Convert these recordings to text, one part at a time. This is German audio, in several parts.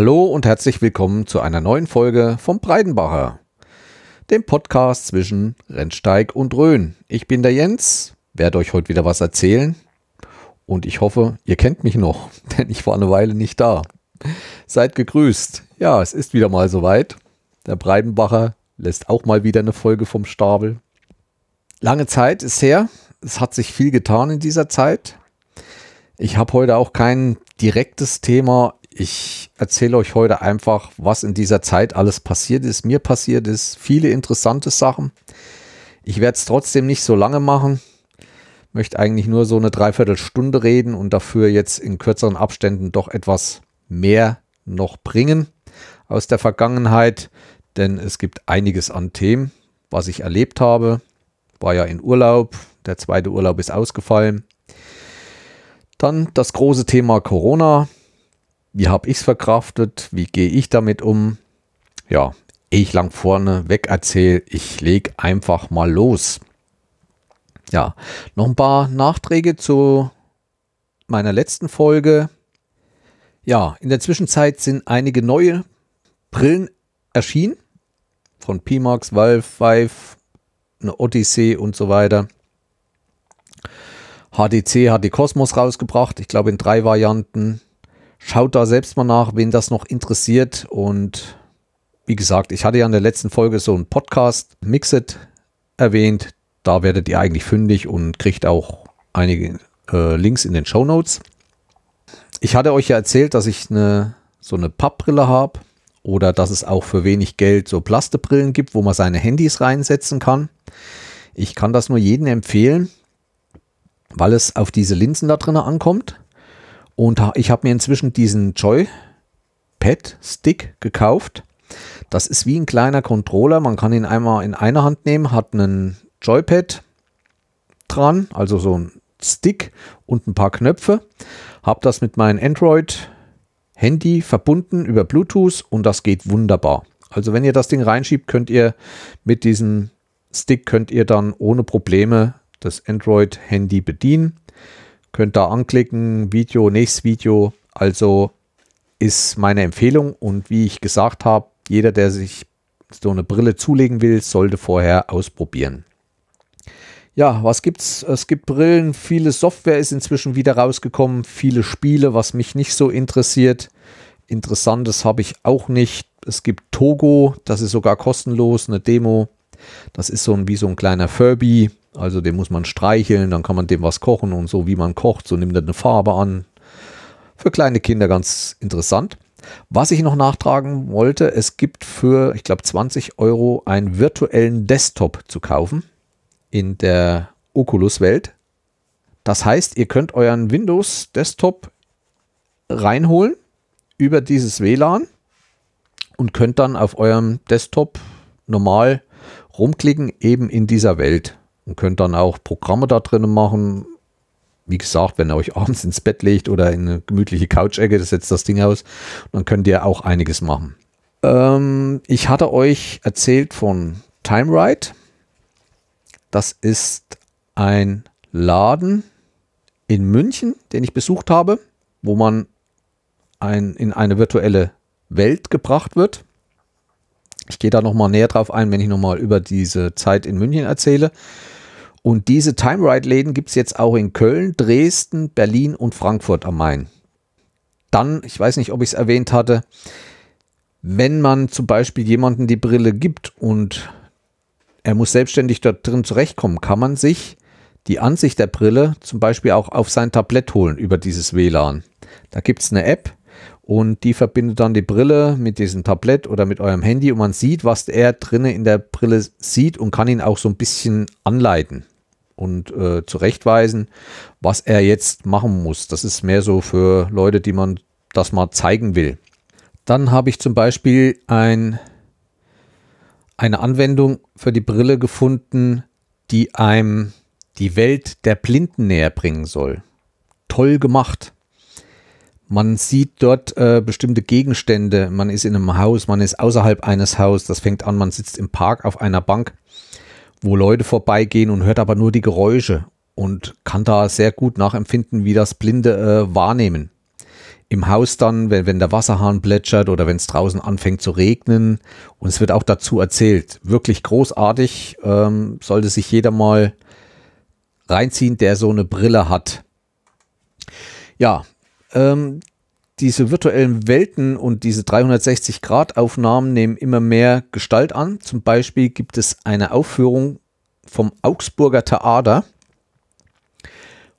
Hallo und herzlich willkommen zu einer neuen Folge vom Breidenbacher, dem Podcast zwischen Rennsteig und Rhön. Ich bin der Jens, werde euch heute wieder was erzählen und ich hoffe, ihr kennt mich noch, denn ich war eine Weile nicht da. Seid gegrüßt. Ja, es ist wieder mal soweit. Der Breidenbacher lässt auch mal wieder eine Folge vom Stapel. Lange Zeit ist her. Es hat sich viel getan in dieser Zeit. Ich habe heute auch kein direktes Thema ich erzähle euch heute einfach, was in dieser Zeit alles passiert ist, mir passiert ist, viele interessante Sachen. Ich werde es trotzdem nicht so lange machen, möchte eigentlich nur so eine Dreiviertelstunde reden und dafür jetzt in kürzeren Abständen doch etwas mehr noch bringen aus der Vergangenheit, denn es gibt einiges an Themen, was ich erlebt habe. War ja in Urlaub, der zweite Urlaub ist ausgefallen. Dann das große Thema Corona, wie habe ich es verkraftet? Wie gehe ich damit um? Ja, ich lang vorne weg erzähle, ich lege einfach mal los. Ja, noch ein paar Nachträge zu meiner letzten Folge. Ja, in der Zwischenzeit sind einige neue Brillen erschienen. Von Pimax, Valve, Vive, eine Odyssey und so weiter. HDC hat die Cosmos rausgebracht, ich glaube in drei Varianten. Schaut da selbst mal nach, wen das noch interessiert. Und wie gesagt, ich hatte ja in der letzten Folge so einen Podcast Mixit erwähnt. Da werdet ihr eigentlich fündig und kriegt auch einige äh, Links in den Show Notes. Ich hatte euch ja erzählt, dass ich eine, so eine Pappbrille habe oder dass es auch für wenig Geld so Plastebrillen gibt, wo man seine Handys reinsetzen kann. Ich kann das nur jedem empfehlen, weil es auf diese Linsen da drin ankommt. Und ich habe mir inzwischen diesen Joy-Pad-Stick gekauft. Das ist wie ein kleiner Controller. Man kann ihn einmal in einer Hand nehmen, hat einen Joypad dran, also so ein Stick und ein paar Knöpfe. Habe das mit meinem Android-Handy verbunden über Bluetooth und das geht wunderbar. Also wenn ihr das Ding reinschiebt, könnt ihr mit diesem Stick könnt ihr dann ohne Probleme das Android-Handy bedienen. Könnt da anklicken, Video, nächstes Video. Also ist meine Empfehlung und wie ich gesagt habe, jeder, der sich so eine Brille zulegen will, sollte vorher ausprobieren. Ja, was gibt's? Es gibt Brillen, viele Software ist inzwischen wieder rausgekommen, viele Spiele, was mich nicht so interessiert. Interessantes habe ich auch nicht. Es gibt Togo, das ist sogar kostenlos, eine Demo. Das ist so ein, wie so ein kleiner Furby. Also den muss man streicheln, dann kann man dem was kochen und so wie man kocht, so nimmt er eine Farbe an. Für kleine Kinder ganz interessant. Was ich noch nachtragen wollte, es gibt für, ich glaube, 20 Euro einen virtuellen Desktop zu kaufen in der Oculus-Welt. Das heißt, ihr könnt euren Windows-Desktop reinholen über dieses WLAN und könnt dann auf eurem Desktop normal rumklicken, eben in dieser Welt und könnt dann auch Programme da drin machen. Wie gesagt, wenn ihr euch abends ins Bett legt oder in eine gemütliche Couch-Ecke, das setzt das Ding aus, dann könnt ihr auch einiges machen. Ähm, ich hatte euch erzählt von TimeRide. Das ist ein Laden in München, den ich besucht habe, wo man ein, in eine virtuelle Welt gebracht wird. Ich gehe da nochmal näher drauf ein, wenn ich nochmal über diese Zeit in München erzähle. Und diese Time Ride Läden gibt es jetzt auch in Köln, Dresden, Berlin und Frankfurt am Main. Dann, ich weiß nicht, ob ich es erwähnt hatte, wenn man zum Beispiel jemanden die Brille gibt und er muss selbstständig dort drin zurechtkommen, kann man sich die Ansicht der Brille zum Beispiel auch auf sein Tablett holen über dieses WLAN. Da gibt es eine App, und die verbindet dann die Brille mit diesem Tablett oder mit eurem Handy und man sieht, was er drinnen in der Brille sieht und kann ihn auch so ein bisschen anleiten und äh, zurechtweisen, was er jetzt machen muss. Das ist mehr so für Leute, die man das mal zeigen will. Dann habe ich zum Beispiel ein, eine Anwendung für die Brille gefunden, die einem die Welt der Blinden näher bringen soll. Toll gemacht. Man sieht dort äh, bestimmte Gegenstände. Man ist in einem Haus, man ist außerhalb eines Hauses. Das fängt an, man sitzt im Park auf einer Bank, wo Leute vorbeigehen und hört aber nur die Geräusche und kann da sehr gut nachempfinden, wie das Blinde äh, wahrnehmen. im Haus dann, wenn, wenn der Wasserhahn plätschert oder wenn es draußen anfängt zu regnen. Und es wird auch dazu erzählt. Wirklich großartig. Ähm, sollte sich jeder mal reinziehen, der so eine Brille hat. Ja, ähm, diese virtuellen Welten und diese 360-Grad-Aufnahmen nehmen immer mehr Gestalt an. Zum Beispiel gibt es eine Aufführung vom Augsburger Theater,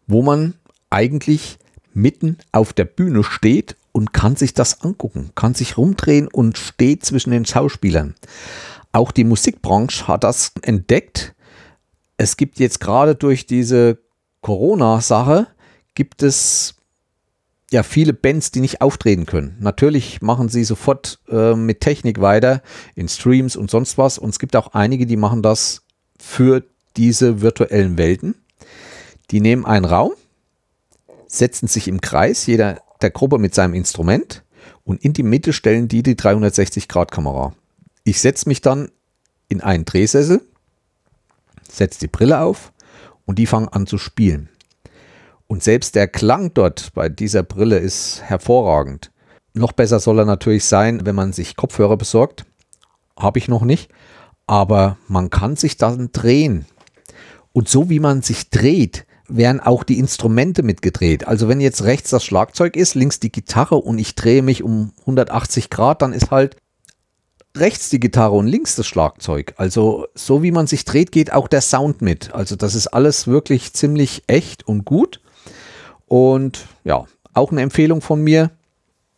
wo man eigentlich mitten auf der Bühne steht und kann sich das angucken, kann sich rumdrehen und steht zwischen den Schauspielern. Auch die Musikbranche hat das entdeckt. Es gibt jetzt gerade durch diese Corona-Sache, gibt es ja viele Bands, die nicht auftreten können. Natürlich machen sie sofort äh, mit Technik weiter in Streams und sonst was. Und es gibt auch einige, die machen das für diese virtuellen Welten. Die nehmen einen Raum, setzen sich im Kreis, jeder der Gruppe mit seinem Instrument und in die Mitte stellen die die 360-Grad-Kamera. Ich setze mich dann in einen Drehsessel, setze die Brille auf und die fangen an zu spielen. Und selbst der Klang dort bei dieser Brille ist hervorragend. Noch besser soll er natürlich sein, wenn man sich Kopfhörer besorgt. Habe ich noch nicht. Aber man kann sich dann drehen. Und so wie man sich dreht, werden auch die Instrumente mitgedreht. Also wenn jetzt rechts das Schlagzeug ist, links die Gitarre und ich drehe mich um 180 Grad, dann ist halt rechts die Gitarre und links das Schlagzeug. Also so wie man sich dreht, geht auch der Sound mit. Also das ist alles wirklich ziemlich echt und gut. Und ja, auch eine Empfehlung von mir.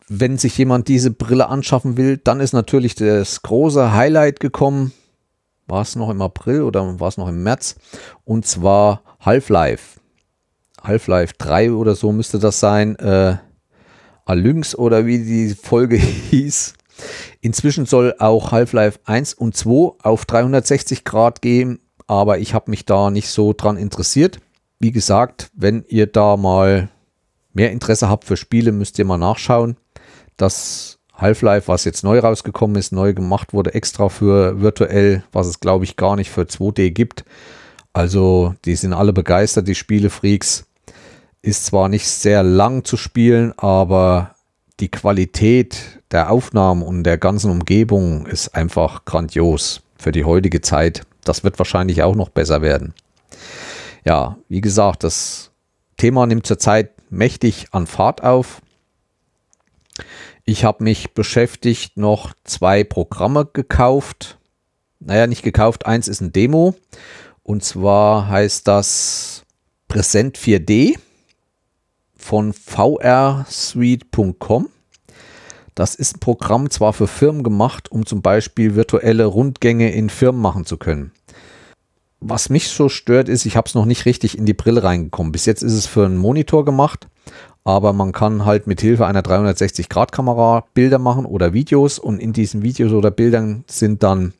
Wenn sich jemand diese Brille anschaffen will, dann ist natürlich das große Highlight gekommen. War es noch im April oder war es noch im März? Und zwar Half-Life. Half-Life 3 oder so müsste das sein. Äh, Alynx oder wie die Folge hieß. Inzwischen soll auch Half-Life 1 und 2 auf 360 Grad gehen, aber ich habe mich da nicht so dran interessiert wie gesagt, wenn ihr da mal mehr Interesse habt für Spiele, müsst ihr mal nachschauen. Das Half-Life, was jetzt neu rausgekommen ist, neu gemacht wurde, extra für virtuell, was es glaube ich gar nicht für 2D gibt. Also die sind alle begeistert, die Spielefreaks. Ist zwar nicht sehr lang zu spielen, aber die Qualität der Aufnahmen und der ganzen Umgebung ist einfach grandios für die heutige Zeit. Das wird wahrscheinlich auch noch besser werden ja, wie gesagt, das Thema nimmt zurzeit mächtig an Fahrt auf. Ich habe mich beschäftigt, noch zwei Programme gekauft. Naja, nicht gekauft, eins ist ein Demo. Und zwar heißt das Präsent 4D von vrsuite.com. Das ist ein Programm zwar für Firmen gemacht, um zum Beispiel virtuelle Rundgänge in Firmen machen zu können was mich so stört, ist, ich habe es noch nicht richtig in die Brille reingekommen. Bis jetzt ist es für einen Monitor gemacht, aber man kann halt mit Hilfe einer 360-Grad-Kamera Bilder machen oder Videos und in diesen Videos oder Bildern sind dann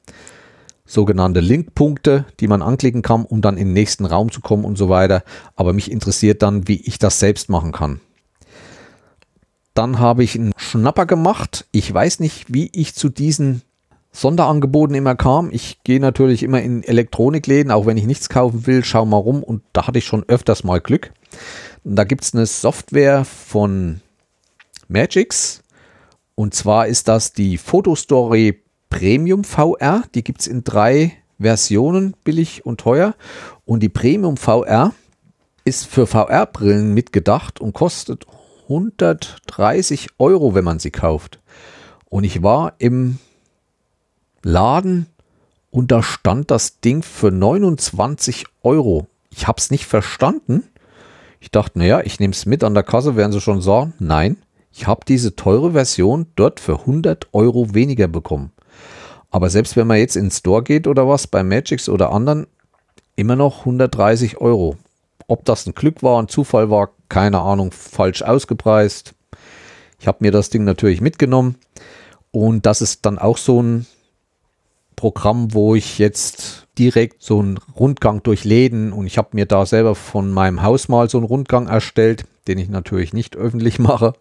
sogenannte Linkpunkte, die man anklicken kann, um dann in den nächsten Raum zu kommen und so weiter. Aber mich interessiert dann, wie ich das selbst machen kann. Dann habe ich einen Schnapper gemacht. Ich weiß nicht, wie ich zu diesen Sonderangeboten immer kam. Ich gehe natürlich immer in Elektronikläden, auch wenn ich nichts kaufen will, schau mal rum und da hatte ich schon öfters mal Glück. da gibt es eine Software von Magix und zwar ist das die Photostory Premium VR. Die gibt es in drei Versionen, billig und teuer. Und die Premium VR ist für VR-Brillen mitgedacht und kostet 130 Euro, wenn man sie kauft. Und ich war im Laden und da stand das Ding für 29 Euro. Ich habe es nicht verstanden. Ich dachte, naja, ich nehme es mit an der Kasse, werden sie schon sagen. Nein, ich habe diese teure Version dort für 100 Euro weniger bekommen. Aber selbst wenn man jetzt ins Store geht oder was, bei Magix oder anderen, immer noch 130 Euro. Ob das ein Glück war, ein Zufall war, keine Ahnung, falsch ausgepreist. Ich habe mir das Ding natürlich mitgenommen. Und das ist dann auch so ein Programm, wo ich jetzt direkt so einen Rundgang durch Läden und ich habe mir da selber von meinem Haus mal so einen Rundgang erstellt, den ich natürlich nicht öffentlich mache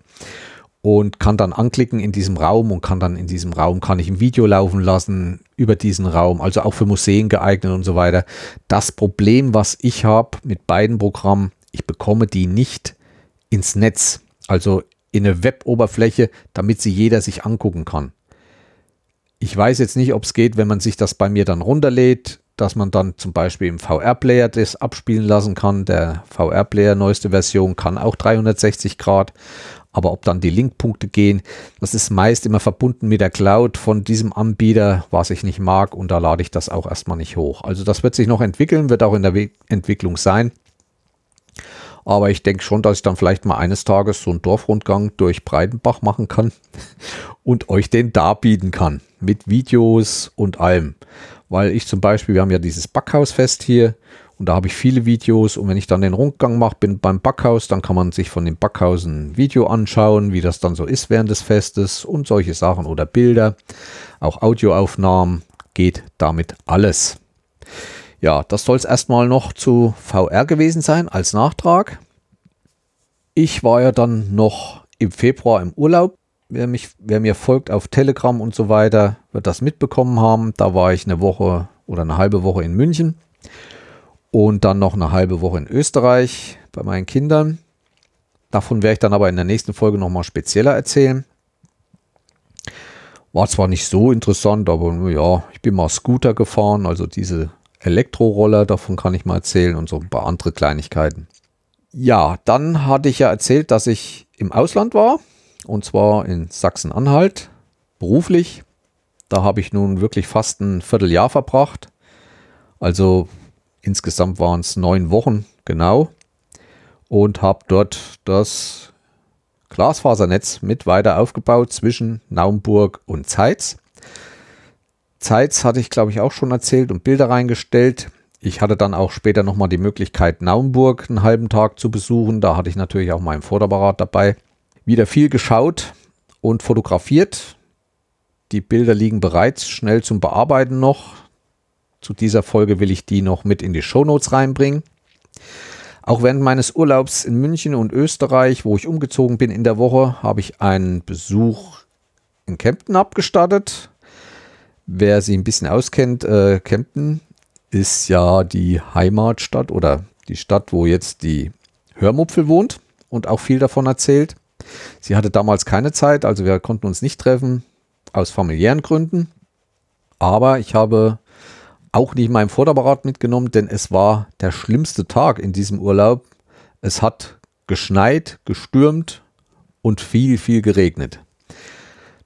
und kann dann anklicken in diesem Raum und kann dann in diesem Raum kann ich ein Video laufen lassen über diesen Raum, also auch für Museen geeignet und so weiter. Das Problem, was ich habe mit beiden Programmen, ich bekomme die nicht ins Netz. Also in eine Web-Oberfläche, damit sie jeder sich angucken kann. Ich weiß jetzt nicht, ob es geht, wenn man sich das bei mir dann runterlädt, dass man dann zum Beispiel im VR-Player das abspielen lassen kann. Der VR-Player neueste Version kann auch 360 Grad. Aber ob dann die Linkpunkte gehen, das ist meist immer verbunden mit der Cloud von diesem Anbieter, was ich nicht mag. Und da lade ich das auch erstmal nicht hoch. Also das wird sich noch entwickeln, wird auch in der We Entwicklung sein. Aber ich denke schon, dass ich dann vielleicht mal eines Tages so einen Dorfrundgang durch Breitenbach machen kann und euch den darbieten kann. Mit Videos und allem. Weil ich zum Beispiel, wir haben ja dieses Backhausfest hier und da habe ich viele Videos und wenn ich dann den Rundgang mache, bin beim Backhaus, dann kann man sich von dem Backhaus ein Video anschauen, wie das dann so ist während des Festes und solche Sachen oder Bilder. Auch Audioaufnahmen geht damit alles. Ja, das soll es erstmal noch zu VR gewesen sein als Nachtrag. Ich war ja dann noch im Februar im Urlaub. Wer, mich, wer mir folgt auf Telegram und so weiter, wird das mitbekommen haben. Da war ich eine Woche oder eine halbe Woche in München und dann noch eine halbe Woche in Österreich bei meinen Kindern. Davon werde ich dann aber in der nächsten Folge nochmal spezieller erzählen. War zwar nicht so interessant, aber ja, ich bin mal Scooter gefahren, also diese Elektroroller, davon kann ich mal erzählen und so ein paar andere Kleinigkeiten. Ja, dann hatte ich ja erzählt, dass ich im Ausland war und zwar in Sachsen-Anhalt beruflich. Da habe ich nun wirklich fast ein Vierteljahr verbracht. Also insgesamt waren es neun Wochen genau und habe dort das Glasfasernetz mit weiter aufgebaut zwischen Naumburg und Zeitz. Zeitz hatte ich, glaube ich, auch schon erzählt und Bilder reingestellt. Ich hatte dann auch später nochmal die Möglichkeit, Naumburg einen halben Tag zu besuchen. Da hatte ich natürlich auch meinen Vorderapparat dabei. Wieder viel geschaut und fotografiert. Die Bilder liegen bereits schnell zum Bearbeiten noch. Zu dieser Folge will ich die noch mit in die Shownotes reinbringen. Auch während meines Urlaubs in München und Österreich, wo ich umgezogen bin in der Woche, habe ich einen Besuch in Kempten abgestattet. Wer sich ein bisschen auskennt, äh, Kempten ist ja die Heimatstadt oder die Stadt, wo jetzt die Hörmupfel wohnt und auch viel davon erzählt. Sie hatte damals keine Zeit, also wir konnten uns nicht treffen, aus familiären Gründen. Aber ich habe auch nicht meinen Vorderapparat mitgenommen, denn es war der schlimmste Tag in diesem Urlaub. Es hat geschneit, gestürmt und viel, viel geregnet.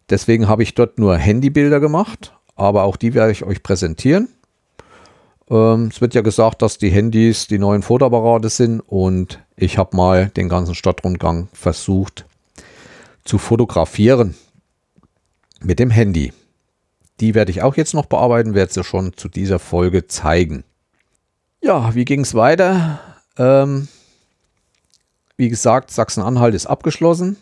Deswegen habe ich dort nur Handybilder gemacht aber auch die werde ich euch präsentieren. Ähm, es wird ja gesagt, dass die Handys die neuen Fotoapparate sind und ich habe mal den ganzen Stadtrundgang versucht zu fotografieren mit dem Handy. Die werde ich auch jetzt noch bearbeiten, werde sie schon zu dieser Folge zeigen. Ja, wie ging es weiter? Ähm, wie gesagt, Sachsen-Anhalt ist abgeschlossen.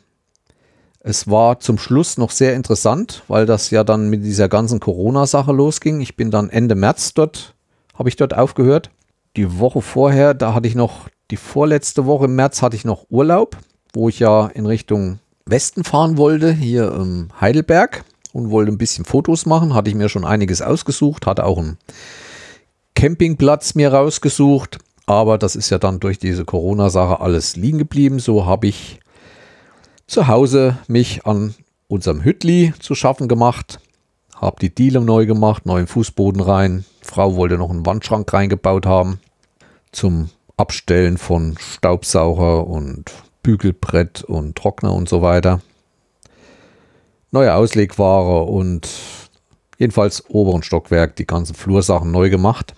Es war zum Schluss noch sehr interessant, weil das ja dann mit dieser ganzen Corona-Sache losging. Ich bin dann Ende März dort, habe ich dort aufgehört. Die Woche vorher, da hatte ich noch, die vorletzte Woche im März hatte ich noch Urlaub, wo ich ja in Richtung Westen fahren wollte, hier im Heidelberg und wollte ein bisschen Fotos machen. Hatte ich mir schon einiges ausgesucht, hatte auch einen Campingplatz mir rausgesucht. Aber das ist ja dann durch diese Corona-Sache alles liegen geblieben. So habe ich zu Hause mich an unserem Hütli zu schaffen gemacht, habe die Diele neu gemacht, neuen Fußboden rein. Frau wollte noch einen Wandschrank reingebaut haben zum Abstellen von Staubsauger und Bügelbrett und Trockner und so weiter. Neue Auslegware und jedenfalls oberen Stockwerk die ganzen Flursachen neu gemacht.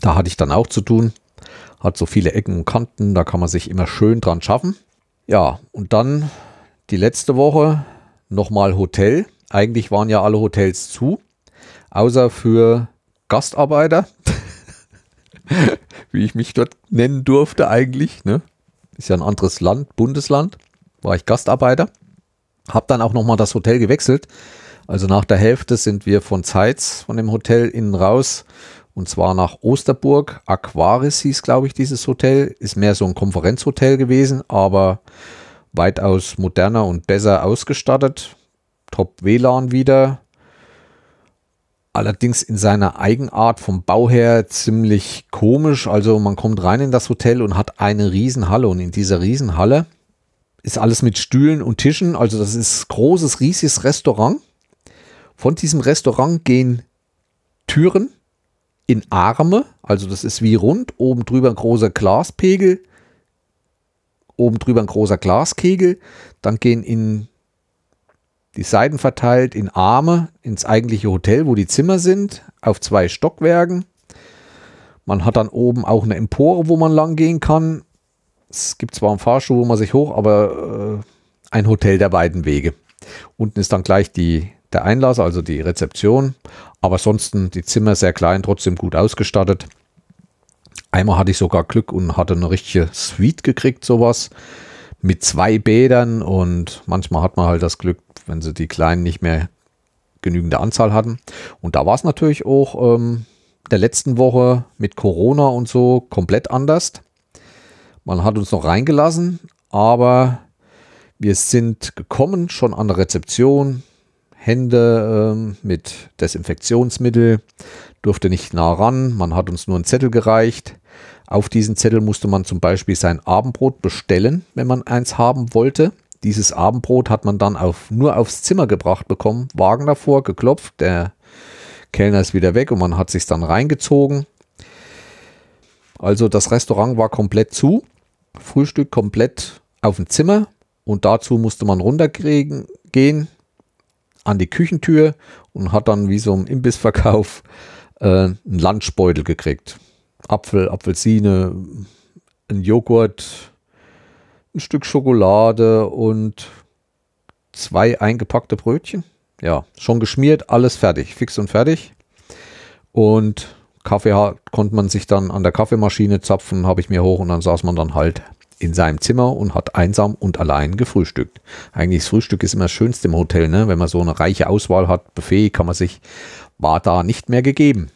Da hatte ich dann auch zu tun. Hat so viele Ecken und Kanten, da kann man sich immer schön dran schaffen. Ja, und dann die letzte Woche nochmal Hotel. Eigentlich waren ja alle Hotels zu, außer für Gastarbeiter, wie ich mich dort nennen durfte eigentlich. Ne? Ist ja ein anderes Land, Bundesland, war ich Gastarbeiter. Hab dann auch nochmal das Hotel gewechselt. Also nach der Hälfte sind wir von Zeitz, von dem Hotel innen raus und zwar nach Osterburg. Aquaris hieß, glaube ich, dieses Hotel. Ist mehr so ein Konferenzhotel gewesen, aber weitaus moderner und besser ausgestattet. Top WLAN wieder. Allerdings in seiner Eigenart vom Bau her ziemlich komisch. Also man kommt rein in das Hotel und hat eine Riesenhalle und in dieser Riesenhalle ist alles mit Stühlen und Tischen. Also das ist großes, riesiges Restaurant. Von diesem Restaurant gehen Türen in Arme. Also das ist wie rund. Oben drüber ein großer Glaspegel. Oben drüber ein großer Glaskegel. Dann gehen in die Seiten verteilt in Arme ins eigentliche Hotel, wo die Zimmer sind, auf zwei Stockwerken. Man hat dann oben auch eine Empore, wo man lang gehen kann. Es gibt zwar einen Fahrstuhl, wo man sich hoch, aber äh, ein Hotel der beiden Wege. Unten ist dann gleich die, der Einlass, also die Rezeption. Aber ansonsten die Zimmer sehr klein, trotzdem gut ausgestattet. Einmal hatte ich sogar Glück und hatte eine richtige Suite gekriegt, sowas. Mit zwei Bädern und manchmal hat man halt das Glück, wenn sie die Kleinen nicht mehr genügende Anzahl hatten. Und da war es natürlich auch ähm, der letzten Woche mit Corona und so komplett anders. Man hat uns noch reingelassen, aber wir sind gekommen, schon an der Rezeption, Hände ähm, mit Desinfektionsmittel, durfte nicht nah ran, man hat uns nur einen Zettel gereicht. Auf diesen Zettel musste man zum Beispiel sein Abendbrot bestellen, wenn man eins haben wollte. Dieses Abendbrot hat man dann auf, nur aufs Zimmer gebracht bekommen, Wagen davor, geklopft, der Kellner ist wieder weg und man hat sich dann reingezogen. Also das Restaurant war komplett zu. Frühstück komplett auf dem Zimmer und dazu musste man runtergehen gehen an die Küchentür und hat dann wie so im Imbissverkauf äh, einen Lunchbeutel gekriegt. Apfel, Apfelsine, ein Joghurt, ein Stück Schokolade und zwei eingepackte Brötchen. Ja, schon geschmiert, alles fertig, fix und fertig. Und Kaffee konnte man sich dann an der Kaffeemaschine zapfen, habe ich mir hoch und dann saß man dann halt in seinem Zimmer und hat einsam und allein gefrühstückt. Eigentlich das Frühstück ist immer das Schönste im Hotel, ne? wenn man so eine reiche Auswahl hat. Buffet kann man sich, war da nicht mehr gegeben.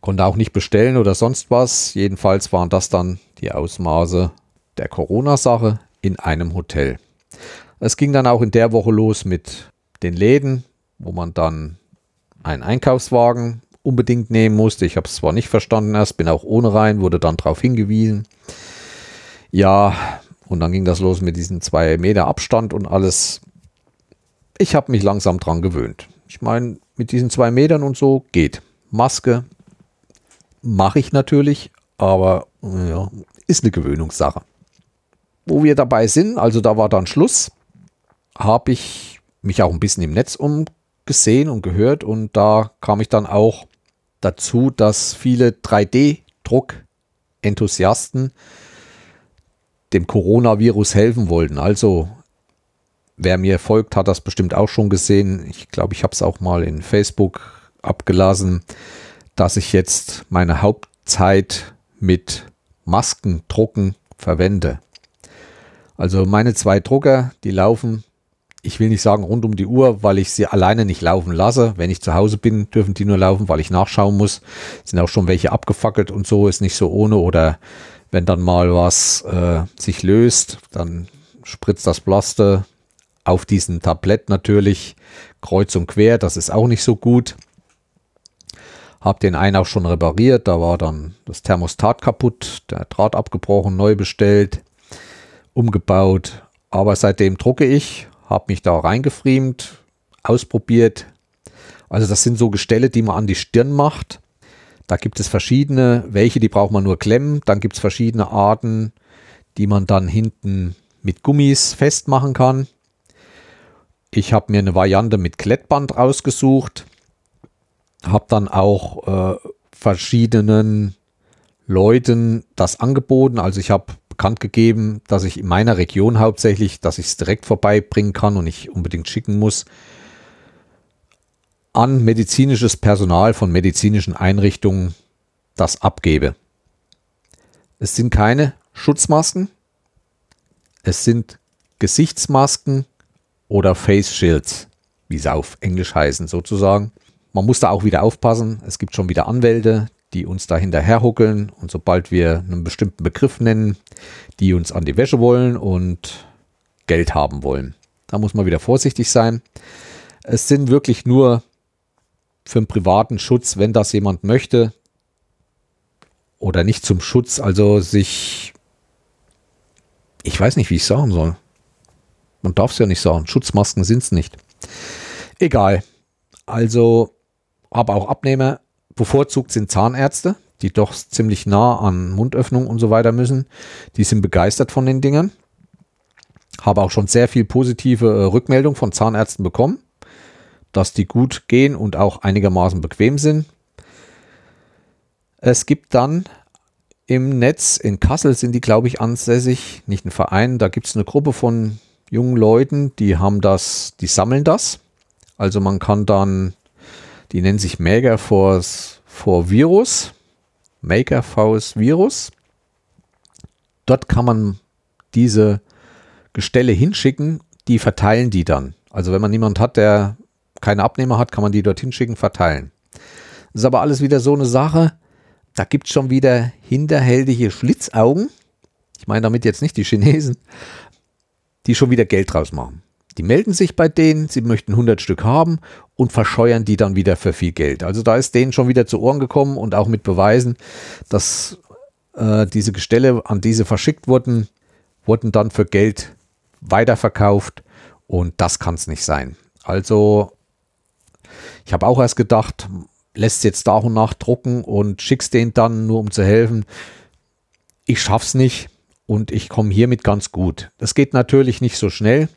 Konnte auch nicht bestellen oder sonst was. Jedenfalls waren das dann die Ausmaße der Corona-Sache in einem Hotel. Es ging dann auch in der Woche los mit den Läden, wo man dann einen Einkaufswagen unbedingt nehmen musste. Ich habe es zwar nicht verstanden erst, bin auch ohne rein, wurde dann darauf hingewiesen. Ja, und dann ging das los mit diesem zwei Meter Abstand und alles. Ich habe mich langsam dran gewöhnt. Ich meine, mit diesen zwei Metern und so geht. Maske mache ich natürlich, aber ja, ist eine Gewöhnungssache. Wo wir dabei sind, also da war dann Schluss, habe ich mich auch ein bisschen im Netz umgesehen und gehört und da kam ich dann auch dazu, dass viele 3D-Druck-Enthusiasten dem Coronavirus helfen wollten. Also wer mir folgt, hat das bestimmt auch schon gesehen. Ich glaube, ich habe es auch mal in Facebook abgelassen, dass ich jetzt meine Hauptzeit mit Maskendrucken verwende. Also meine zwei Drucker, die laufen ich will nicht sagen rund um die Uhr, weil ich sie alleine nicht laufen lasse. Wenn ich zu Hause bin, dürfen die nur laufen, weil ich nachschauen muss. Sind auch schon welche abgefackelt und so, ist nicht so ohne. Oder wenn dann mal was äh, sich löst, dann spritzt das Plaster auf diesen Tablett natürlich kreuz und quer. Das ist auch nicht so gut. Hab den einen auch schon repariert. Da war dann das Thermostat kaputt, der Draht abgebrochen, neu bestellt, umgebaut. Aber seitdem drucke ich habe mich da reingefriemt, ausprobiert. Also das sind so Gestelle, die man an die Stirn macht. Da gibt es verschiedene, welche, die braucht man nur klemmen. Dann gibt es verschiedene Arten, die man dann hinten mit Gummis festmachen kann. Ich habe mir eine Variante mit Klettband rausgesucht. Habe dann auch äh, verschiedenen Leuten das angeboten. Also ich habe bekannt gegeben, dass ich in meiner Region hauptsächlich, dass ich es direkt vorbeibringen kann und nicht unbedingt schicken muss, an medizinisches Personal von medizinischen Einrichtungen das abgebe. Es sind keine Schutzmasken, es sind Gesichtsmasken oder Face Shields, wie sie auf Englisch heißen sozusagen. Man muss da auch wieder aufpassen. Es gibt schon wieder Anwälte, die uns da hinterher huckeln und sobald wir einen bestimmten Begriff nennen, die uns an die Wäsche wollen und Geld haben wollen. Da muss man wieder vorsichtig sein. Es sind wirklich nur für einen privaten Schutz, wenn das jemand möchte oder nicht zum Schutz, also sich ich weiß nicht, wie ich sagen soll. Man darf es ja nicht sagen. Schutzmasken sind es nicht. Egal. Also, aber auch Abnehmer bevorzugt sind Zahnärzte, die doch ziemlich nah an Mundöffnung und so weiter müssen. Die sind begeistert von den Dingern. Habe auch schon sehr viel positive äh, Rückmeldung von Zahnärzten bekommen, dass die gut gehen und auch einigermaßen bequem sind. Es gibt dann im Netz, in Kassel sind die, glaube ich, ansässig, nicht ein Verein, da gibt es eine Gruppe von jungen Leuten, die haben das, die sammeln das. Also man kann dann, die nennen sich Maker for, for Virus, Maker Faust Virus. Dort kann man diese Gestelle hinschicken, die verteilen die dann. Also wenn man niemand hat, der keine Abnehmer hat, kann man die dorthin schicken, verteilen. Das ist aber alles wieder so eine Sache, da gibt es schon wieder hinterhältige Schlitzaugen. Ich meine damit jetzt nicht die Chinesen, die schon wieder Geld draus machen. Die melden sich bei denen, sie möchten 100 Stück haben und verscheuern die dann wieder für viel Geld. Also da ist denen schon wieder zu Ohren gekommen und auch mit Beweisen, dass äh, diese Gestelle an diese verschickt wurden, wurden dann für Geld weiterverkauft und das kann es nicht sein. Also ich habe auch erst gedacht, lässt jetzt da und nach drucken und schickst den dann nur um zu helfen. Ich schaff's nicht und ich komme hiermit ganz gut. Das geht natürlich nicht so schnell,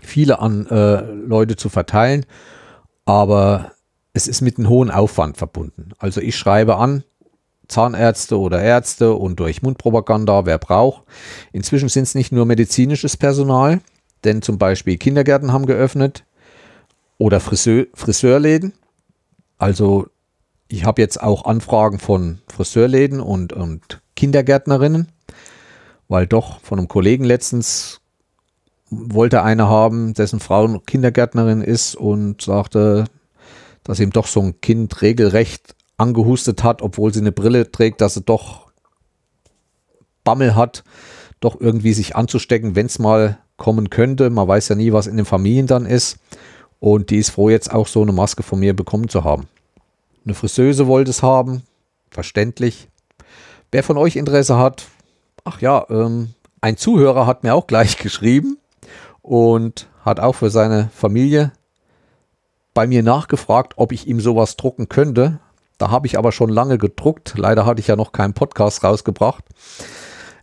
viele an äh, Leute zu verteilen, aber es ist mit einem hohen Aufwand verbunden. Also ich schreibe an, Zahnärzte oder Ärzte und durch Mundpropaganda, wer braucht. Inzwischen sind es nicht nur medizinisches Personal, denn zum Beispiel Kindergärten haben geöffnet oder Friseur, Friseurläden. Also ich habe jetzt auch Anfragen von Friseurläden und, und Kindergärtnerinnen weil doch von einem Kollegen letztens wollte einer haben, dessen Frau Kindergärtnerin ist und sagte, dass ihm doch so ein Kind regelrecht angehustet hat, obwohl sie eine Brille trägt, dass sie doch Bammel hat, doch irgendwie sich anzustecken, wenn es mal kommen könnte. Man weiß ja nie, was in den Familien dann ist. Und die ist froh, jetzt auch so eine Maske von mir bekommen zu haben. Eine Friseuse wollte es haben, verständlich. Wer von euch Interesse hat, Ach ja, ähm, ein Zuhörer hat mir auch gleich geschrieben und hat auch für seine Familie bei mir nachgefragt, ob ich ihm sowas drucken könnte. Da habe ich aber schon lange gedruckt. Leider hatte ich ja noch keinen Podcast rausgebracht.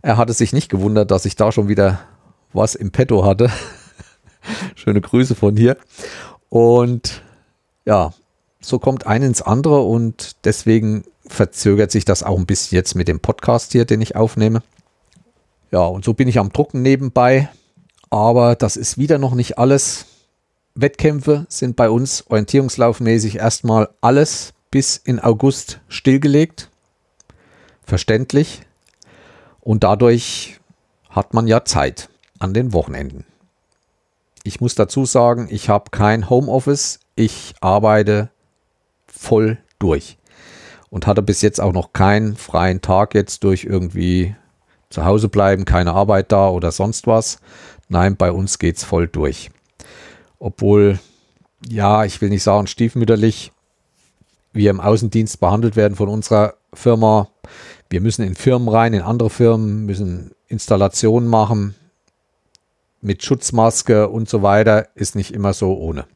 Er hatte sich nicht gewundert, dass ich da schon wieder was im Petto hatte. Schöne Grüße von hier. Und ja, so kommt ein ins andere und deswegen verzögert sich das auch ein bisschen jetzt mit dem Podcast hier, den ich aufnehme. Ja, und so bin ich am Drucken nebenbei. Aber das ist wieder noch nicht alles. Wettkämpfe sind bei uns orientierungslaufmäßig erstmal alles bis in August stillgelegt. Verständlich. Und dadurch hat man ja Zeit an den Wochenenden. Ich muss dazu sagen, ich habe kein Homeoffice. Ich arbeite voll durch und hatte bis jetzt auch noch keinen freien Tag jetzt durch irgendwie zu Hause bleiben, keine Arbeit da oder sonst was. Nein, bei uns geht es voll durch. Obwohl, ja, ich will nicht sagen stiefmütterlich, wir im Außendienst behandelt werden von unserer Firma. Wir müssen in Firmen rein, in andere Firmen, müssen Installationen machen mit Schutzmaske und so weiter. Ist nicht immer so ohne.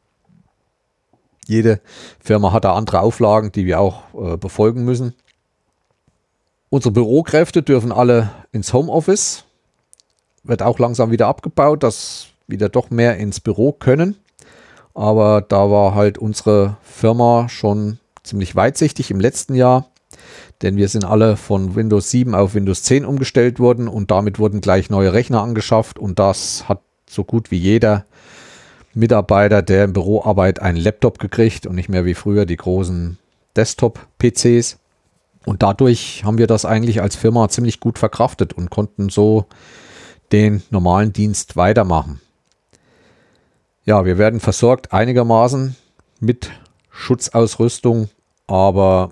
Jede Firma hat da andere Auflagen, die wir auch äh, befolgen müssen. Unsere Bürokräfte dürfen alle ins Homeoffice. Wird auch langsam wieder abgebaut, dass wieder doch mehr ins Büro können. Aber da war halt unsere Firma schon ziemlich weitsichtig im letzten Jahr, denn wir sind alle von Windows 7 auf Windows 10 umgestellt worden und damit wurden gleich neue Rechner angeschafft und das hat so gut wie jeder Mitarbeiter, der im Büro arbeitet, einen Laptop gekriegt und nicht mehr wie früher die großen Desktop-PCs. Und dadurch haben wir das eigentlich als Firma ziemlich gut verkraftet und konnten so den normalen Dienst weitermachen. Ja, wir werden versorgt einigermaßen mit Schutzausrüstung, aber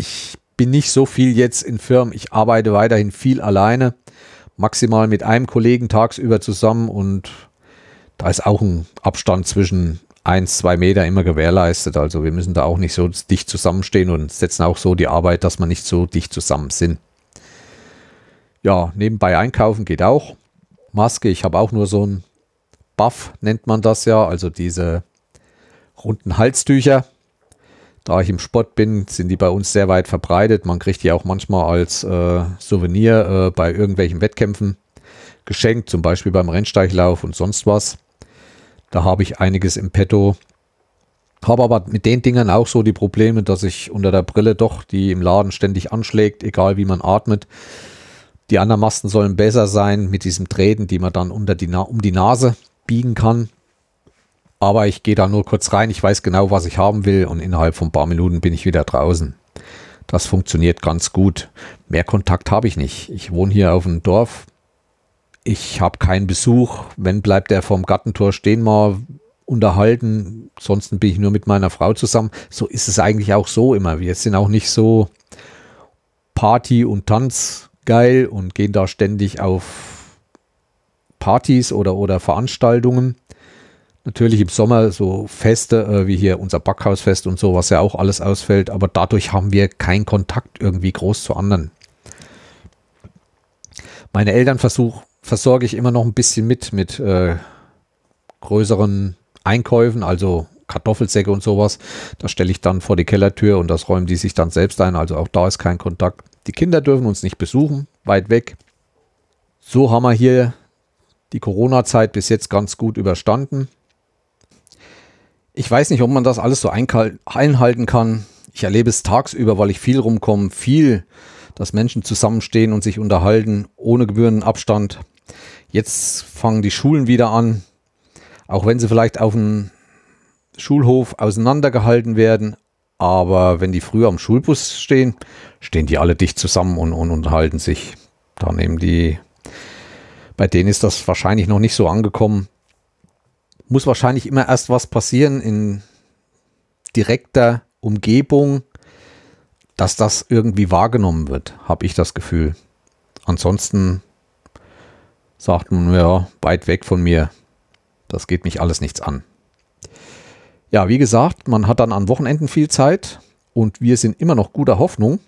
ich bin nicht so viel jetzt in Firmen. Ich arbeite weiterhin viel alleine, maximal mit einem Kollegen tagsüber zusammen und da ist auch ein Abstand zwischen eins, zwei Meter immer gewährleistet. Also wir müssen da auch nicht so dicht zusammenstehen und setzen auch so die Arbeit, dass wir nicht so dicht zusammen sind. Ja, nebenbei einkaufen geht auch. Maske. Ich habe auch nur so ein Buff, nennt man das ja, also diese runden Halstücher. Da ich im Sport bin, sind die bei uns sehr weit verbreitet. Man kriegt die auch manchmal als äh, Souvenir äh, bei irgendwelchen Wettkämpfen geschenkt, zum Beispiel beim Rennsteiglauf und sonst was. Da habe ich einiges im Petto. Habe aber mit den Dingern auch so die Probleme, dass ich unter der Brille doch die im Laden ständig anschlägt, egal wie man atmet. Die anderen Masten sollen besser sein mit diesem Treten, die man dann unter die um die Nase biegen kann. Aber ich gehe da nur kurz rein, ich weiß genau, was ich haben will und innerhalb von ein paar Minuten bin ich wieder draußen. Das funktioniert ganz gut. Mehr Kontakt habe ich nicht. Ich wohne hier auf dem Dorf. Ich habe keinen Besuch. Wenn bleibt der vorm Gartentor stehen mal unterhalten. Ansonsten bin ich nur mit meiner Frau zusammen. So ist es eigentlich auch so immer. Wir sind auch nicht so Party und Tanz geil und gehen da ständig auf Partys oder, oder Veranstaltungen. Natürlich im Sommer so Feste äh, wie hier unser Backhausfest und so, was ja auch alles ausfällt, aber dadurch haben wir keinen Kontakt irgendwie groß zu anderen. Meine Eltern versorge ich immer noch ein bisschen mit, mit äh, größeren Einkäufen, also Kartoffelsäcke und sowas. Das stelle ich dann vor die Kellertür und das räumen die sich dann selbst ein. Also auch da ist kein Kontakt. Die Kinder dürfen uns nicht besuchen, weit weg. So haben wir hier die Corona-Zeit bis jetzt ganz gut überstanden. Ich weiß nicht, ob man das alles so einhalten kann. Ich erlebe es tagsüber, weil ich viel rumkomme, viel, dass Menschen zusammenstehen und sich unterhalten, ohne Gebührenabstand. Jetzt fangen die Schulen wieder an, auch wenn sie vielleicht auf dem Schulhof auseinandergehalten werden. Aber wenn die früher am Schulbus stehen, stehen die alle dicht zusammen und, und unterhalten sich. Da nehmen die, bei denen ist das wahrscheinlich noch nicht so angekommen muss wahrscheinlich immer erst was passieren in direkter Umgebung, dass das irgendwie wahrgenommen wird, habe ich das Gefühl. Ansonsten sagt man, ja, weit weg von mir, das geht mich alles nichts an. Ja, wie gesagt, man hat dann an Wochenenden viel Zeit und wir sind immer noch guter Hoffnung,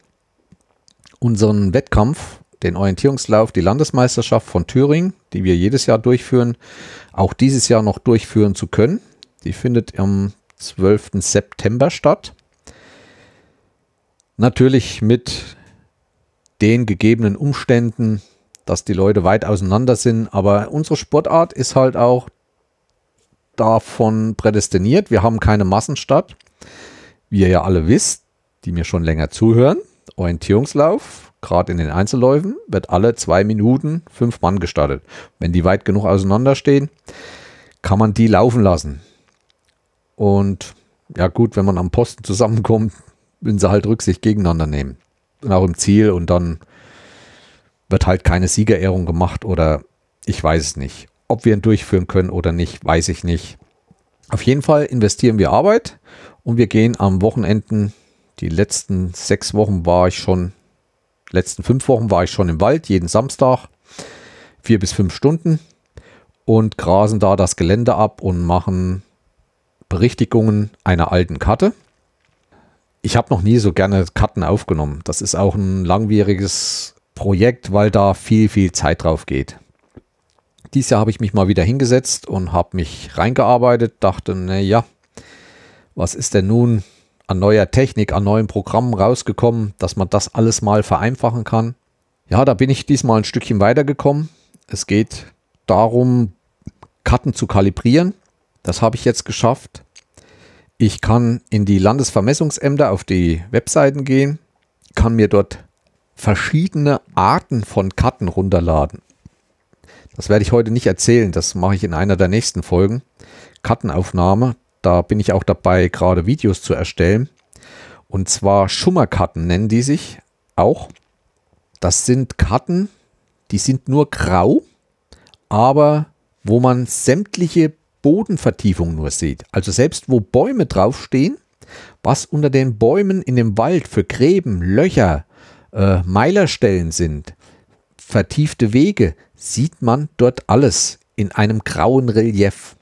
unseren Wettkampf den Orientierungslauf, die Landesmeisterschaft von Thüringen, die wir jedes Jahr durchführen, auch dieses Jahr noch durchführen zu können. Die findet am 12. September statt. Natürlich mit den gegebenen Umständen, dass die Leute weit auseinander sind, aber unsere Sportart ist halt auch davon prädestiniert. Wir haben keine Massenstadt, wie ihr ja alle wisst, die mir schon länger zuhören. Orientierungslauf gerade in den Einzelläufen, wird alle zwei Minuten fünf Mann gestartet. Wenn die weit genug auseinander stehen, kann man die laufen lassen. Und ja gut, wenn man am Posten zusammenkommt, würden sie halt Rücksicht gegeneinander nehmen. Und auch im Ziel und dann wird halt keine Siegerehrung gemacht oder ich weiß es nicht. Ob wir ihn durchführen können oder nicht, weiß ich nicht. Auf jeden Fall investieren wir Arbeit und wir gehen am Wochenenden, die letzten sechs Wochen war ich schon letzten fünf Wochen war ich schon im Wald, jeden Samstag, vier bis fünf Stunden und grasen da das Gelände ab und machen Berichtigungen einer alten Karte. Ich habe noch nie so gerne Karten aufgenommen. Das ist auch ein langwieriges Projekt, weil da viel, viel Zeit drauf geht. Dieses Jahr habe ich mich mal wieder hingesetzt und habe mich reingearbeitet, dachte, naja, was ist denn nun an neuer Technik, an neuen Programmen rausgekommen, dass man das alles mal vereinfachen kann. Ja, da bin ich diesmal ein Stückchen weitergekommen. Es geht darum, Karten zu kalibrieren. Das habe ich jetzt geschafft. Ich kann in die Landesvermessungsämter auf die Webseiten gehen, kann mir dort verschiedene Arten von Karten runterladen. Das werde ich heute nicht erzählen, das mache ich in einer der nächsten Folgen. Kartenaufnahme, da bin ich auch dabei, gerade Videos zu erstellen. Und zwar Schummerkarten nennen die sich auch. Das sind Karten, die sind nur grau, aber wo man sämtliche Bodenvertiefungen nur sieht. Also selbst wo Bäume draufstehen, was unter den Bäumen in dem Wald für Gräben, Löcher, äh, Meilerstellen sind, vertiefte Wege, sieht man dort alles in einem grauen Relief.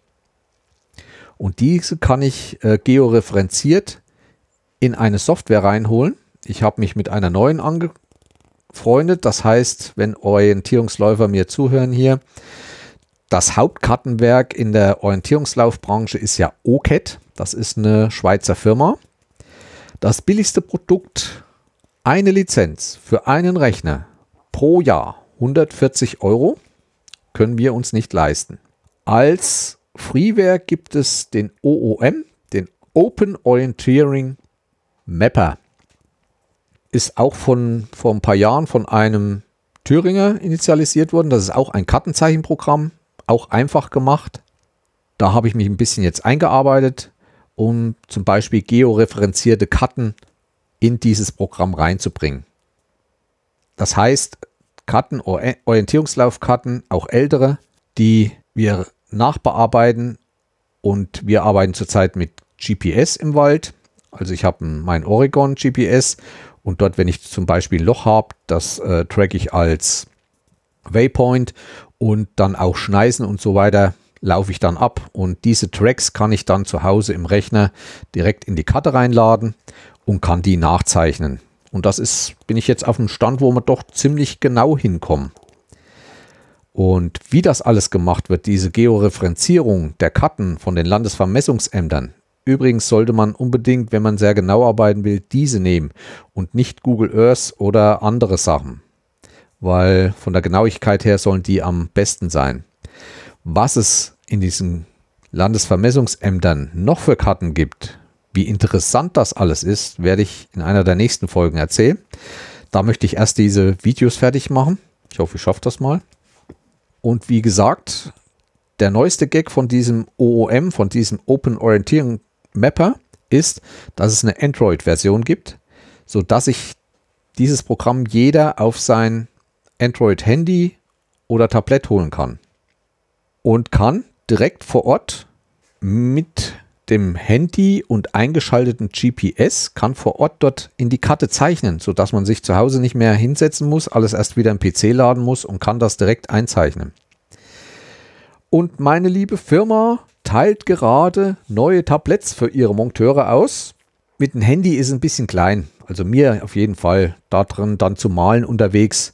Und diese kann ich äh, georeferenziert in eine Software reinholen. Ich habe mich mit einer neuen ange Freunde. Das heißt, wenn Orientierungsläufer mir zuhören hier, das Hauptkartenwerk in der Orientierungslaufbranche ist ja OCAT. Das ist eine Schweizer Firma. Das billigste Produkt, eine Lizenz für einen Rechner pro Jahr, 140 Euro, können wir uns nicht leisten. Als Freeware gibt es den OOM, den Open Orienteering Mapper. Ist auch von vor ein paar Jahren von einem Thüringer initialisiert worden. Das ist auch ein Kartenzeichenprogramm, auch einfach gemacht. Da habe ich mich ein bisschen jetzt eingearbeitet, um zum Beispiel georeferenzierte Karten in dieses Programm reinzubringen. Das heißt, Karten, Orientierungslaufkarten, auch ältere, die wir nachbearbeiten und wir arbeiten zurzeit mit GPS im Wald. Also ich habe mein Oregon GPS und dort, wenn ich zum Beispiel ein Loch habe, das äh, track ich als Waypoint und dann auch Schneisen und so weiter laufe ich dann ab und diese Tracks kann ich dann zu Hause im Rechner direkt in die Karte reinladen und kann die nachzeichnen. Und das ist, bin ich jetzt auf einem Stand, wo wir doch ziemlich genau hinkommen. Und wie das alles gemacht wird, diese Georeferenzierung der Karten von den Landesvermessungsämtern. Übrigens sollte man unbedingt, wenn man sehr genau arbeiten will, diese nehmen und nicht Google Earth oder andere Sachen. Weil von der Genauigkeit her sollen die am besten sein. Was es in diesen Landesvermessungsämtern noch für Karten gibt, wie interessant das alles ist, werde ich in einer der nächsten Folgen erzählen. Da möchte ich erst diese Videos fertig machen. Ich hoffe, ich schaffe das mal. Und wie gesagt, der neueste Gag von diesem OOM, von diesem Open Orienteering Mapper, ist, dass es eine Android-Version gibt, sodass sich dieses Programm jeder auf sein Android-Handy oder Tablet holen kann. Und kann direkt vor Ort mit dem Handy und eingeschalteten GPS kann vor Ort dort in die Karte zeichnen, sodass man sich zu Hause nicht mehr hinsetzen muss, alles erst wieder im PC laden muss und kann das direkt einzeichnen. Und meine liebe Firma teilt gerade neue Tabletts für ihre Monteure aus. Mit dem Handy ist ein bisschen klein, also mir auf jeden Fall da drin dann zu malen unterwegs.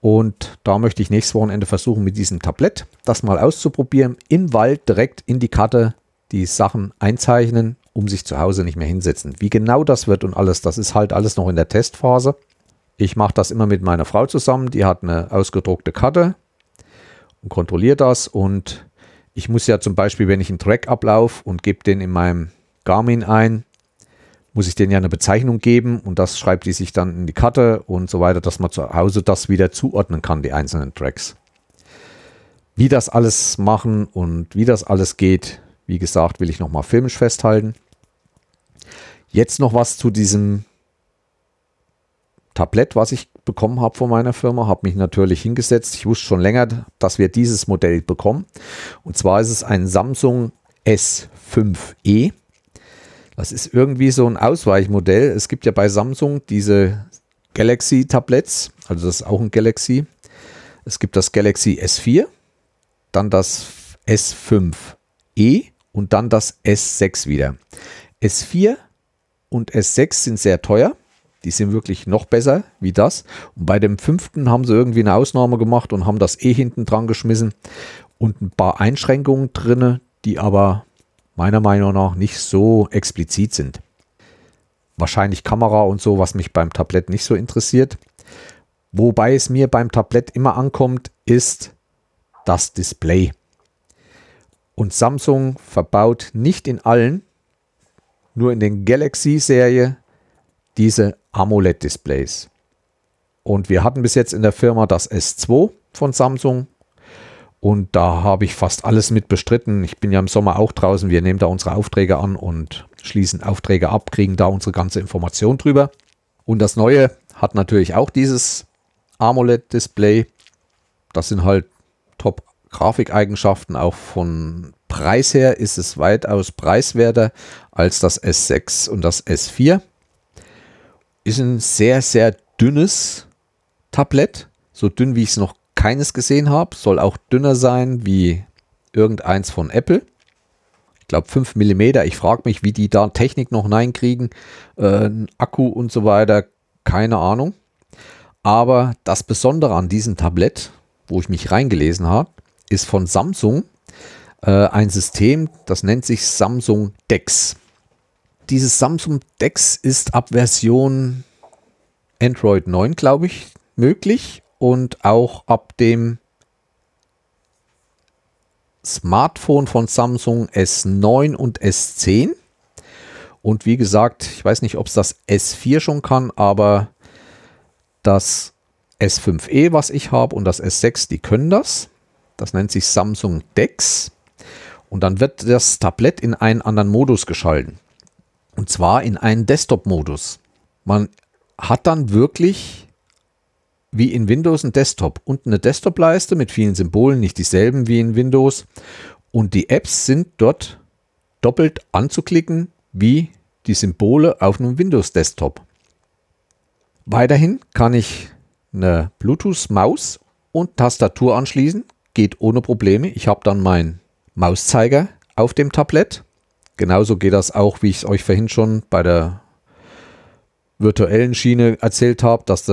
Und da möchte ich nächstes Wochenende versuchen, mit diesem Tablett das mal auszuprobieren. Im Wald direkt in die Karte die Sachen einzeichnen, um sich zu Hause nicht mehr hinsetzen. Wie genau das wird und alles, das ist halt alles noch in der Testphase. Ich mache das immer mit meiner Frau zusammen, die hat eine ausgedruckte Karte und kontrolliert das. Und ich muss ja zum Beispiel, wenn ich einen Track ablaufe und gebe den in meinem Garmin ein, muss ich denen ja eine Bezeichnung geben und das schreibt die sich dann in die Karte und so weiter, dass man zu Hause das wieder zuordnen kann, die einzelnen Tracks. Wie das alles machen und wie das alles geht, wie gesagt, will ich nochmal filmisch festhalten. Jetzt noch was zu diesem Tablett, was ich bekommen habe von meiner Firma. Habe mich natürlich hingesetzt. Ich wusste schon länger, dass wir dieses Modell bekommen. Und zwar ist es ein Samsung S5e. Das ist irgendwie so ein Ausweichmodell. Es gibt ja bei Samsung diese Galaxy-Tablets. Also das ist auch ein Galaxy. Es gibt das Galaxy S4, dann das S5e und dann das S6 wieder. S4 und S6 sind sehr teuer. Die sind wirklich noch besser wie das. Und bei dem fünften haben sie irgendwie eine Ausnahme gemacht und haben das E hinten dran geschmissen und ein paar Einschränkungen drin, die aber meiner Meinung nach nicht so explizit sind. Wahrscheinlich Kamera und so, was mich beim Tablett nicht so interessiert. Wobei es mir beim Tablett immer ankommt, ist das Display. Und Samsung verbaut nicht in allen, nur in den Galaxy-Serie diese AMOLED-Displays. Und wir hatten bis jetzt in der Firma das S2 von Samsung. Und da habe ich fast alles mit bestritten. Ich bin ja im Sommer auch draußen. Wir nehmen da unsere Aufträge an und schließen Aufträge ab, kriegen da unsere ganze Information drüber. Und das Neue hat natürlich auch dieses AMOLED-Display. Das sind halt top Grafikeigenschaften, auch von Preis her ist es weitaus preiswerter als das S6 und das S4. Ist ein sehr, sehr dünnes Tablett, so dünn wie ich es noch keines gesehen habe, soll auch dünner sein wie irgendeins von Apple. Ich glaube 5 mm. Ich frage mich, wie die da Technik noch reinkriegen. Äh, Akku und so weiter, keine Ahnung. Aber das Besondere an diesem Tablett, wo ich mich reingelesen habe, ist von Samsung äh, ein System, das nennt sich Samsung Dex. Dieses Samsung Dex ist ab Version Android 9, glaube ich, möglich und auch ab dem Smartphone von Samsung S9 und S10. Und wie gesagt, ich weiß nicht, ob es das S4 schon kann, aber das S5e, was ich habe, und das S6, die können das. Das nennt sich Samsung DeX. Und dann wird das Tablet in einen anderen Modus geschalten. Und zwar in einen Desktop-Modus. Man hat dann wirklich wie in Windows ein Desktop und eine Desktop-Leiste mit vielen Symbolen, nicht dieselben wie in Windows. Und die Apps sind dort doppelt anzuklicken wie die Symbole auf einem Windows-Desktop. Weiterhin kann ich eine Bluetooth-Maus und Tastatur anschließen. Geht ohne Probleme. Ich habe dann meinen Mauszeiger auf dem Tablet. Genauso geht das auch, wie ich es euch vorhin schon bei der virtuellen Schiene erzählt habe, dass,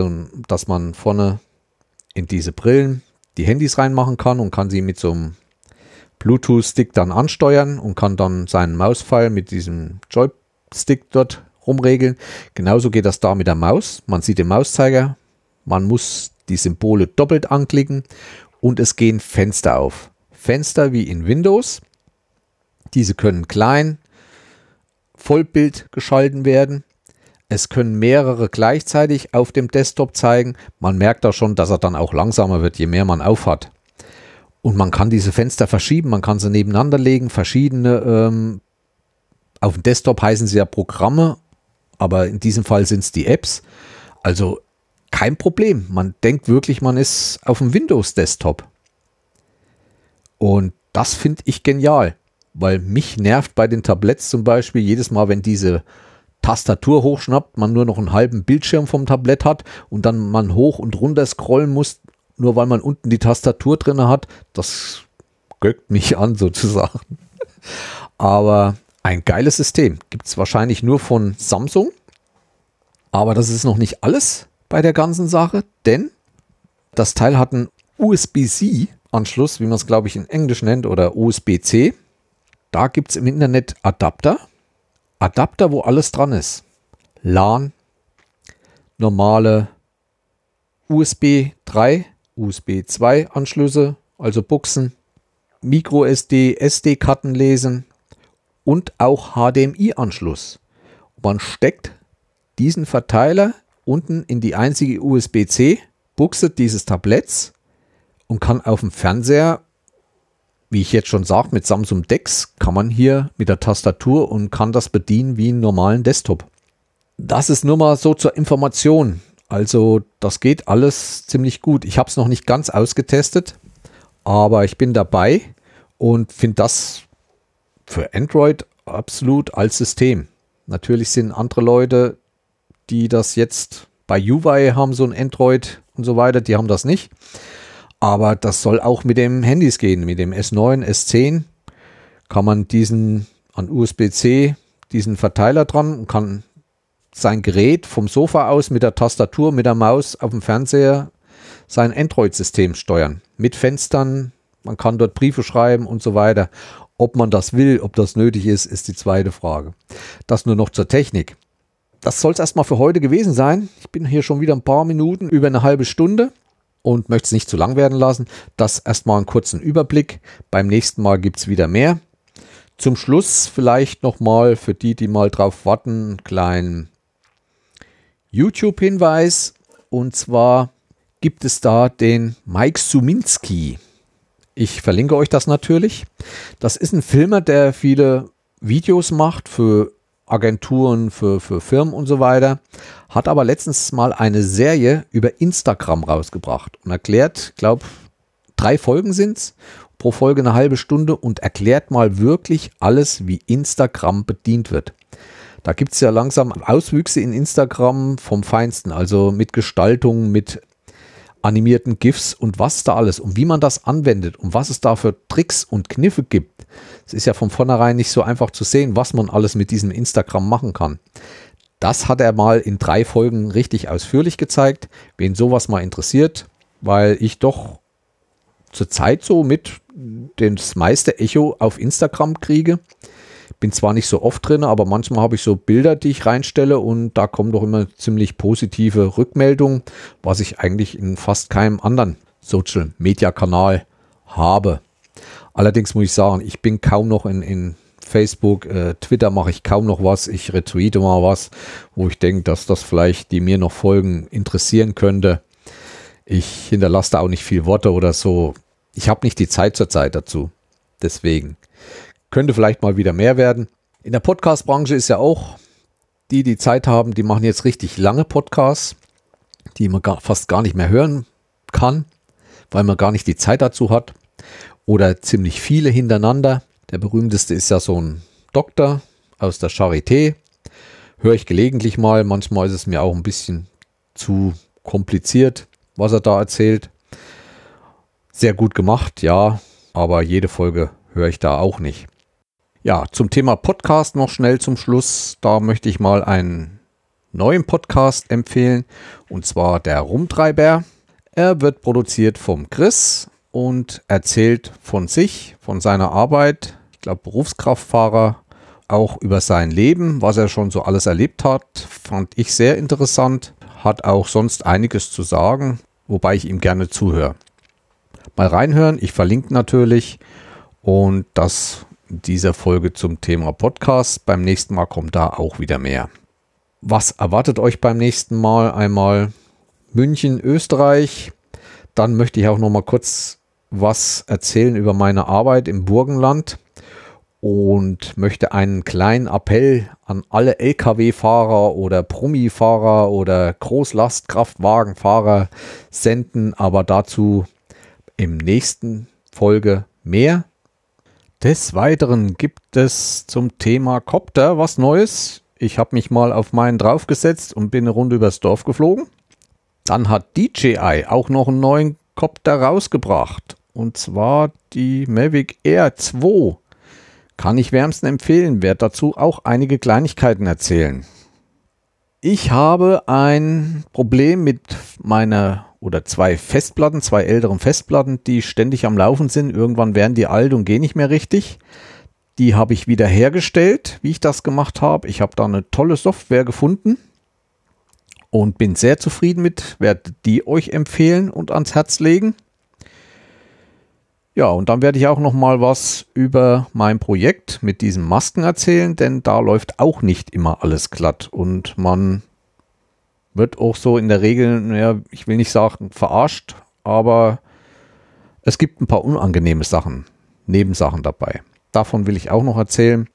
dass man vorne in diese Brillen die Handys reinmachen kann und kann sie mit so einem Bluetooth-Stick dann ansteuern und kann dann seinen Mauspfeil mit diesem Joystick dort rumregeln. Genauso geht das da mit der Maus. Man sieht den Mauszeiger, man muss die Symbole doppelt anklicken und es gehen Fenster auf. Fenster wie in Windows. Diese können klein, Vollbild geschalten werden. Es können mehrere gleichzeitig auf dem Desktop zeigen. Man merkt da schon, dass er dann auch langsamer wird, je mehr man aufhat. Und man kann diese Fenster verschieben, man kann sie nebeneinander legen, verschiedene. Ähm, auf dem Desktop heißen sie ja Programme, aber in diesem Fall sind es die Apps. Also kein Problem. Man denkt wirklich, man ist auf dem Windows-Desktop. Und das finde ich genial, weil mich nervt bei den Tabletts zum Beispiel jedes Mal, wenn diese Tastatur hochschnappt, man nur noch einen halben Bildschirm vom Tablett hat und dann man hoch und runter scrollen muss, nur weil man unten die Tastatur drin hat. Das göckt mich an sozusagen. Aber ein geiles System. Gibt es wahrscheinlich nur von Samsung. Aber das ist noch nicht alles bei der ganzen Sache, denn das Teil hat einen USB-C-Anschluss, wie man es glaube ich in Englisch nennt, oder USB-C. Da gibt es im Internet Adapter. Adapter, wo alles dran ist. LAN, normale USB 3, USB 2 Anschlüsse, also Buchsen, Micro SD, SD-Karten lesen und auch HDMI-Anschluss. Man steckt diesen Verteiler unten in die einzige USB-C-Buchse dieses Tabletts und kann auf dem Fernseher, wie ich jetzt schon sage, mit Samsung Dex, kann man hier mit der Tastatur und kann das bedienen wie einen normalen Desktop. Das ist nur mal so zur Information. Also das geht alles ziemlich gut. Ich habe es noch nicht ganz ausgetestet, aber ich bin dabei und finde das für Android absolut als System. Natürlich sind andere Leute die das jetzt bei UI haben, so ein Android und so weiter, die haben das nicht. Aber das soll auch mit dem Handys gehen, mit dem S9, S10 kann man diesen an USB-C, diesen Verteiler dran und kann sein Gerät vom Sofa aus mit der Tastatur, mit der Maus auf dem Fernseher sein Android-System steuern. Mit Fenstern, man kann dort Briefe schreiben und so weiter. Ob man das will, ob das nötig ist, ist die zweite Frage. Das nur noch zur Technik das soll es erstmal für heute gewesen sein. Ich bin hier schon wieder ein paar Minuten, über eine halbe Stunde und möchte es nicht zu lang werden lassen. Das erstmal einen kurzen Überblick. Beim nächsten Mal gibt es wieder mehr. Zum Schluss vielleicht nochmal für die, die mal drauf warten, einen kleinen YouTube-Hinweis. Und zwar gibt es da den Mike Suminski. Ich verlinke euch das natürlich. Das ist ein Filmer, der viele Videos macht für Agenturen, für, für Firmen und so weiter, hat aber letztens mal eine Serie über Instagram rausgebracht und erklärt, glaube drei Folgen sind es, pro Folge eine halbe Stunde und erklärt mal wirklich alles, wie Instagram bedient wird. Da gibt es ja langsam Auswüchse in Instagram vom Feinsten, also mit Gestaltung, mit animierten GIFs und was da alles und wie man das anwendet und was es da für Tricks und Kniffe gibt. Es ist ja von vornherein nicht so einfach zu sehen, was man alles mit diesem Instagram machen kann. Das hat er mal in drei Folgen richtig ausführlich gezeigt. Wen sowas mal interessiert, weil ich doch zurzeit so mit das meiste Echo auf Instagram kriege. Bin zwar nicht so oft drin, aber manchmal habe ich so Bilder, die ich reinstelle und da kommen doch immer ziemlich positive Rückmeldungen, was ich eigentlich in fast keinem anderen Social Media Kanal habe. Allerdings muss ich sagen, ich bin kaum noch in, in Facebook, äh, Twitter mache ich kaum noch was. Ich retweete mal was, wo ich denke, dass das vielleicht die mir noch folgen interessieren könnte. Ich hinterlasse da auch nicht viel Worte oder so. Ich habe nicht die Zeit zur Zeit dazu. Deswegen könnte vielleicht mal wieder mehr werden. In der Podcast-Branche ist ja auch die, die Zeit haben, die machen jetzt richtig lange Podcasts, die man gar, fast gar nicht mehr hören kann, weil man gar nicht die Zeit dazu hat. Oder ziemlich viele hintereinander. Der berühmteste ist ja so ein Doktor aus der Charité. Höre ich gelegentlich mal. Manchmal ist es mir auch ein bisschen zu kompliziert, was er da erzählt. Sehr gut gemacht, ja, aber jede Folge höre ich da auch nicht. Ja, zum Thema Podcast noch schnell zum Schluss. Da möchte ich mal einen neuen Podcast empfehlen und zwar der Rumtreiber. Er wird produziert vom Chris und erzählt von sich, von seiner Arbeit, ich glaube Berufskraftfahrer, auch über sein Leben, was er schon so alles erlebt hat, fand ich sehr interessant. Hat auch sonst einiges zu sagen, wobei ich ihm gerne zuhöre. Mal reinhören, ich verlinke natürlich und das dieser Folge zum Thema Podcast. Beim nächsten Mal kommt da auch wieder mehr. Was erwartet euch beim nächsten Mal? Einmal München, Österreich. Dann möchte ich auch noch mal kurz was erzählen über meine Arbeit im Burgenland und möchte einen kleinen Appell an alle Lkw-Fahrer oder Promi-Fahrer oder Großlastkraftwagenfahrer senden, aber dazu im nächsten Folge mehr. Des Weiteren gibt es zum Thema Copter was Neues. Ich habe mich mal auf meinen draufgesetzt und bin eine Runde übers Dorf geflogen. Dann hat DJI auch noch einen neuen Copter rausgebracht. Und zwar die Mavic Air 2. Kann ich wärmsten empfehlen, werde dazu auch einige Kleinigkeiten erzählen. Ich habe ein Problem mit meiner oder zwei Festplatten, zwei älteren Festplatten, die ständig am Laufen sind. Irgendwann werden die alt und gehen nicht mehr richtig. Die habe ich wieder hergestellt, wie ich das gemacht habe. Ich habe da eine tolle Software gefunden und bin sehr zufrieden mit. Werde die euch empfehlen und ans Herz legen. Ja, und dann werde ich auch noch mal was über mein Projekt mit diesen Masken erzählen, denn da läuft auch nicht immer alles glatt und man wird auch so in der Regel, naja, ich will nicht sagen verarscht, aber es gibt ein paar unangenehme Sachen, Nebensachen dabei. Davon will ich auch noch erzählen.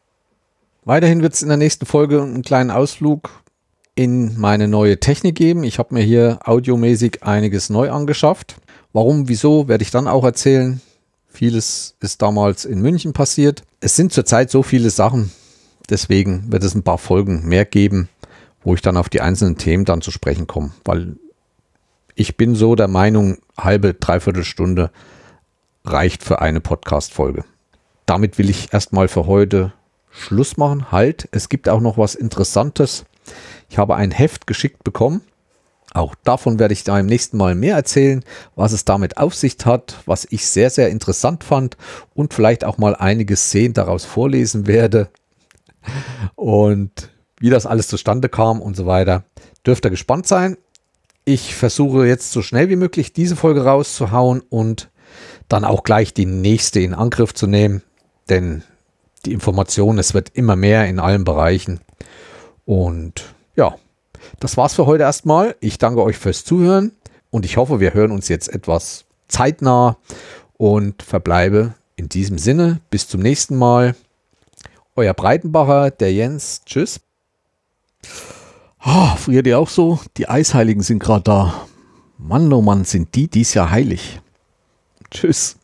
Weiterhin wird es in der nächsten Folge einen kleinen Ausflug in meine neue Technik geben. Ich habe mir hier audiomäßig einiges neu angeschafft. Warum, wieso, werde ich dann auch erzählen. Vieles ist damals in München passiert. Es sind zurzeit so viele Sachen, deswegen wird es ein paar Folgen mehr geben wo ich dann auf die einzelnen Themen dann zu sprechen komme, weil ich bin so der Meinung, halbe, dreiviertel Stunde reicht für eine Podcast-Folge. Damit will ich erstmal für heute Schluss machen. Halt, es gibt auch noch was Interessantes. Ich habe ein Heft geschickt bekommen. Auch davon werde ich da im nächsten Mal mehr erzählen, was es damit auf sich hat, was ich sehr, sehr interessant fand und vielleicht auch mal einige Szenen daraus vorlesen werde. Und wie das alles zustande kam und so weiter. Dürft ihr gespannt sein. Ich versuche jetzt so schnell wie möglich diese Folge rauszuhauen und dann auch gleich die nächste in Angriff zu nehmen, denn die Information, es wird immer mehr in allen Bereichen. Und ja, das war's für heute erstmal. Ich danke euch fürs Zuhören und ich hoffe, wir hören uns jetzt etwas zeitnah und verbleibe in diesem Sinne. Bis zum nächsten Mal. Euer Breitenbacher, der Jens. Tschüss. Oh, friert ihr auch so? Die Eisheiligen sind gerade da. Mann, oh Mann, sind die dies Jahr heilig. Tschüss.